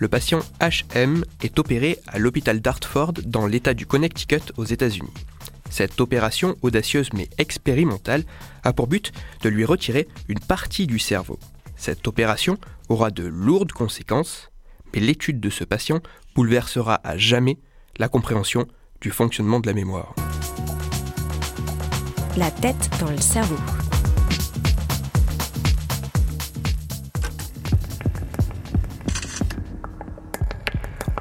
le patient HM est opéré à l'hôpital d'Hartford dans l'État du Connecticut aux États-Unis. Cette opération audacieuse mais expérimentale a pour but de lui retirer une partie du cerveau. Cette opération aura de lourdes conséquences, mais l'étude de ce patient bouleversera à jamais la compréhension du fonctionnement de la mémoire. La tête dans le cerveau.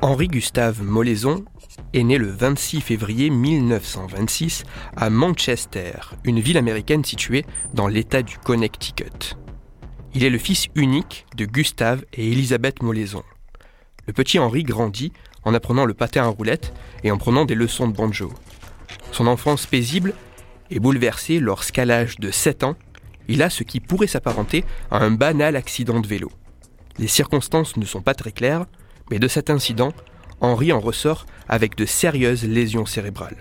Henri-Gustave Molaison est né le 26 février 1926 à Manchester, une ville américaine située dans l'État du Connecticut. Il est le fils unique de Gustave et Elisabeth Molaison. Le petit Henri grandit en apprenant le patin à roulettes et en prenant des leçons de banjo. Son enfance paisible est bouleversée lorsqu'à l'âge de 7 ans, il a ce qui pourrait s'apparenter à un banal accident de vélo. Les circonstances ne sont pas très claires, mais de cet incident, Henri en ressort avec de sérieuses lésions cérébrales.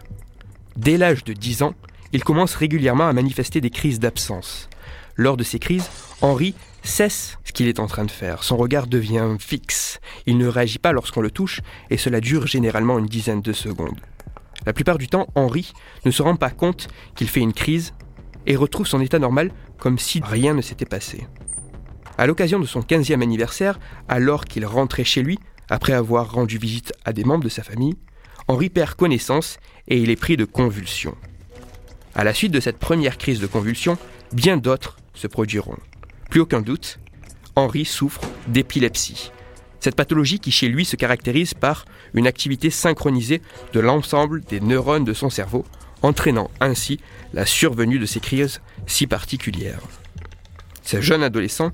Dès l'âge de 10 ans, il commence régulièrement à manifester des crises d'absence. Lors de ces crises, Henri cesse ce qu'il est en train de faire. Son regard devient fixe. Il ne réagit pas lorsqu'on le touche et cela dure généralement une dizaine de secondes. La plupart du temps, Henri ne se rend pas compte qu'il fait une crise et retrouve son état normal comme si rien ne s'était passé. À l'occasion de son 15e anniversaire, alors qu'il rentrait chez lui, après avoir rendu visite à des membres de sa famille, Henri perd connaissance et il est pris de convulsions. À la suite de cette première crise de convulsions, bien d'autres se produiront. Plus aucun doute, Henri souffre d'épilepsie. Cette pathologie qui chez lui se caractérise par une activité synchronisée de l'ensemble des neurones de son cerveau, entraînant ainsi la survenue de ces crises si particulières. Ce jeune adolescent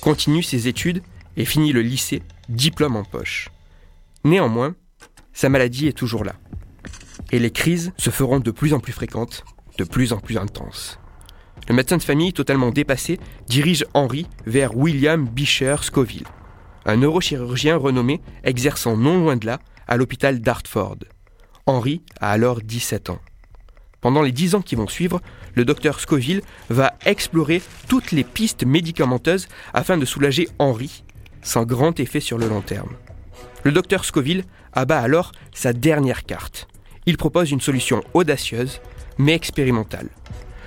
continue ses études et finit le lycée diplôme en poche. Néanmoins, sa maladie est toujours là. Et les crises se feront de plus en plus fréquentes, de plus en plus intenses. Le médecin de famille, totalement dépassé, dirige Henri vers William Beecher Scoville, un neurochirurgien renommé exerçant non loin de là à l'hôpital d'Hartford. Henri a alors 17 ans. Pendant les 10 ans qui vont suivre, le docteur Scoville va explorer toutes les pistes médicamenteuses afin de soulager Henri sans grand effet sur le long terme. Le docteur Scoville abat alors sa dernière carte. Il propose une solution audacieuse, mais expérimentale.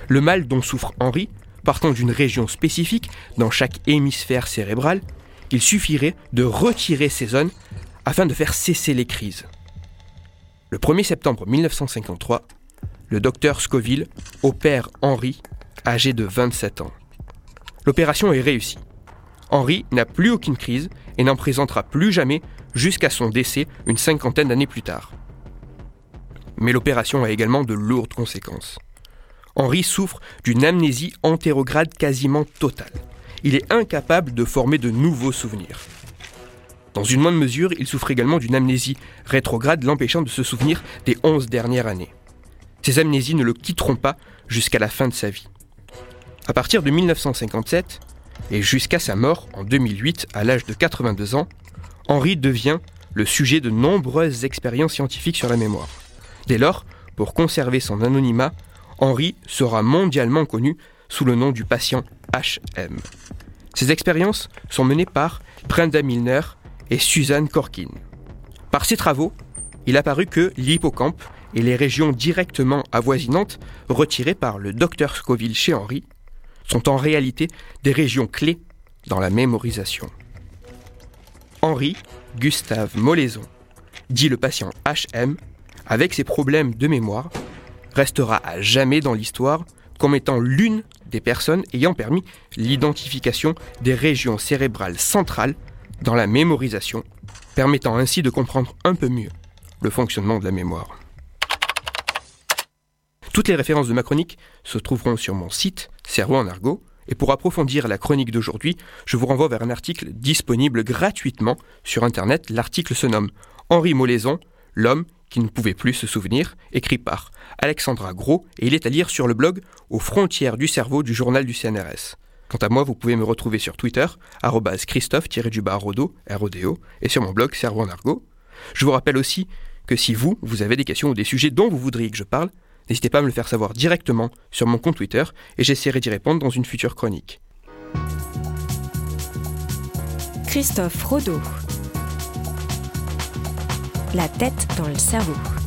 Le mal dont souffre Henri, partant d'une région spécifique dans chaque hémisphère cérébral, il suffirait de retirer ces zones afin de faire cesser les crises. Le 1er septembre 1953, le docteur Scoville opère Henri, âgé de 27 ans. L'opération est réussie. Henri n'a plus aucune crise et n'en présentera plus jamais jusqu'à son décès une cinquantaine d'années plus tard. Mais l'opération a également de lourdes conséquences. Henri souffre d'une amnésie antérograde quasiment totale. Il est incapable de former de nouveaux souvenirs. Dans une moindre mesure, il souffre également d'une amnésie rétrograde l'empêchant de se souvenir des onze dernières années. Ces amnésies ne le quitteront pas jusqu'à la fin de sa vie. À partir de 1957, et jusqu'à sa mort en 2008 à l'âge de 82 ans, Henri devient le sujet de nombreuses expériences scientifiques sur la mémoire. Dès lors, pour conserver son anonymat, Henri sera mondialement connu sous le nom du patient HM. Ces expériences sont menées par Brenda Milner et Suzanne Corkin. Par ces travaux, il a paru que l'hippocampe et les régions directement avoisinantes retirées par le docteur Scoville chez Henri sont en réalité des régions clés dans la mémorisation. Henri Gustave Molaison, dit le patient HM, avec ses problèmes de mémoire, restera à jamais dans l'histoire comme étant l'une des personnes ayant permis l'identification des régions cérébrales centrales dans la mémorisation, permettant ainsi de comprendre un peu mieux le fonctionnement de la mémoire. Toutes les références de ma chronique se trouveront sur mon site Cerveau en argot. Et pour approfondir la chronique d'aujourd'hui, je vous renvoie vers un article disponible gratuitement sur Internet. L'article se nomme Henri Molaison, L'homme qui ne pouvait plus se souvenir, écrit par Alexandra Gros, et il est à lire sur le blog Aux frontières du cerveau du journal du CNRS. Quant à moi, vous pouvez me retrouver sur Twitter, christophe-rodo, R-O-D-O, et sur mon blog Cerveau en argot. Je vous rappelle aussi que si vous, vous avez des questions ou des sujets dont vous voudriez que je parle, n'hésitez pas à me le faire savoir directement sur mon compte Twitter et j'essaierai d'y répondre dans une future chronique. Christophe Rodeau. La tête dans le cerveau.